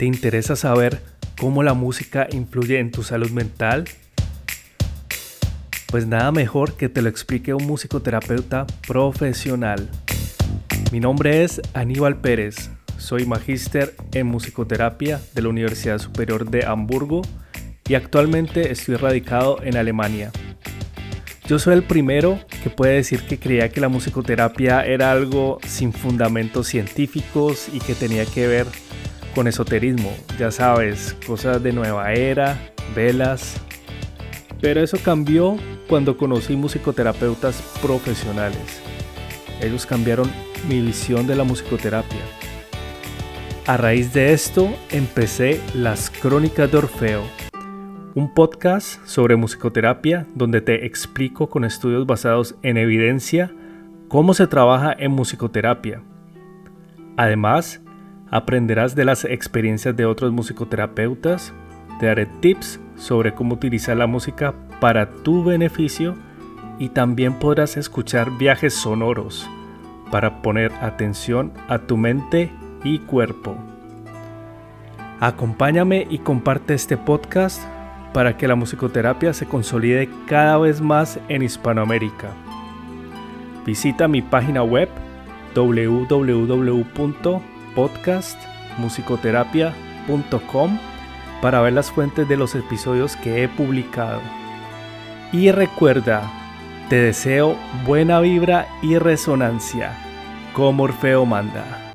¿Te interesa saber cómo la música influye en tu salud mental? Pues nada mejor que te lo explique un musicoterapeuta profesional. Mi nombre es Aníbal Pérez, soy magíster en musicoterapia de la Universidad Superior de Hamburgo y actualmente estoy radicado en Alemania. Yo soy el primero que puede decir que creía que la musicoterapia era algo sin fundamentos científicos y que tenía que ver con esoterismo, ya sabes, cosas de nueva era, velas. Pero eso cambió cuando conocí musicoterapeutas profesionales. Ellos cambiaron mi visión de la musicoterapia. A raíz de esto empecé Las Crónicas de Orfeo, un podcast sobre musicoterapia donde te explico con estudios basados en evidencia cómo se trabaja en musicoterapia. Además, aprenderás de las experiencias de otros musicoterapeutas, te daré tips sobre cómo utilizar la música para tu beneficio y también podrás escuchar viajes sonoros para poner atención a tu mente y cuerpo. Acompáñame y comparte este podcast para que la musicoterapia se consolide cada vez más en Hispanoamérica. Visita mi página web www.podcastmusicoterapia.com para ver las fuentes de los episodios que he publicado. Y recuerda, te deseo buena vibra y resonancia, como Orfeo manda.